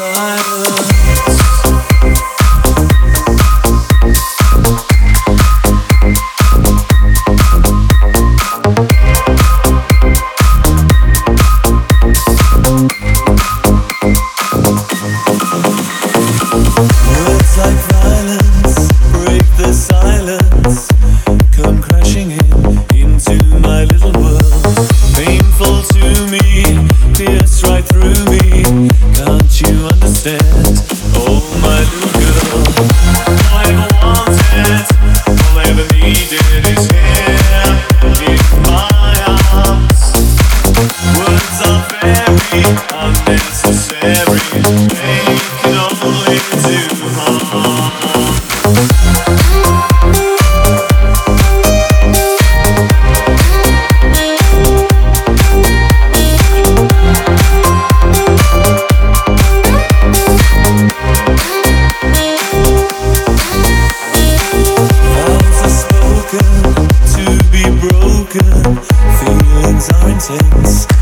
unnecessary. Since.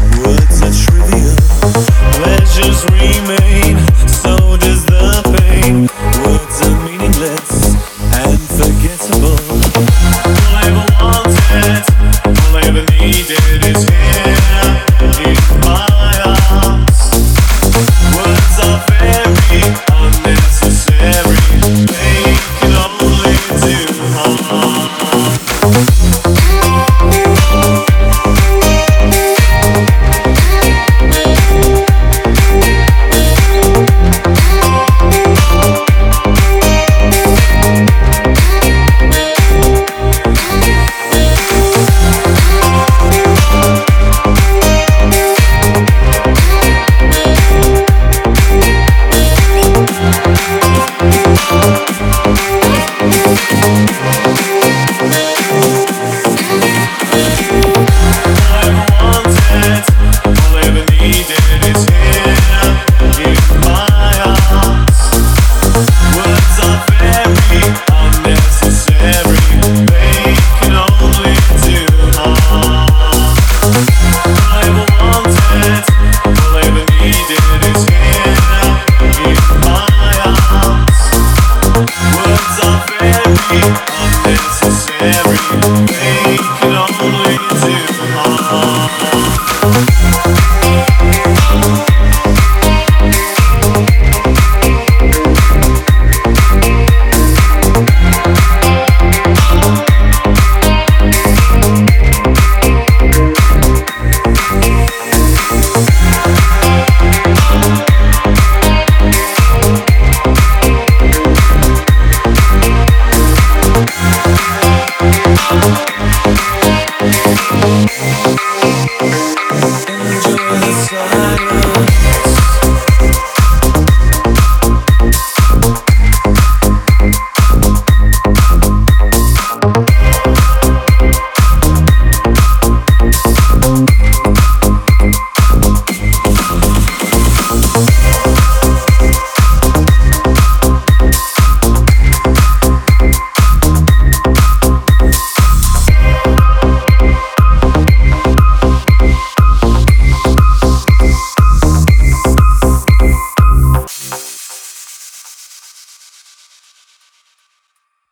Words are very often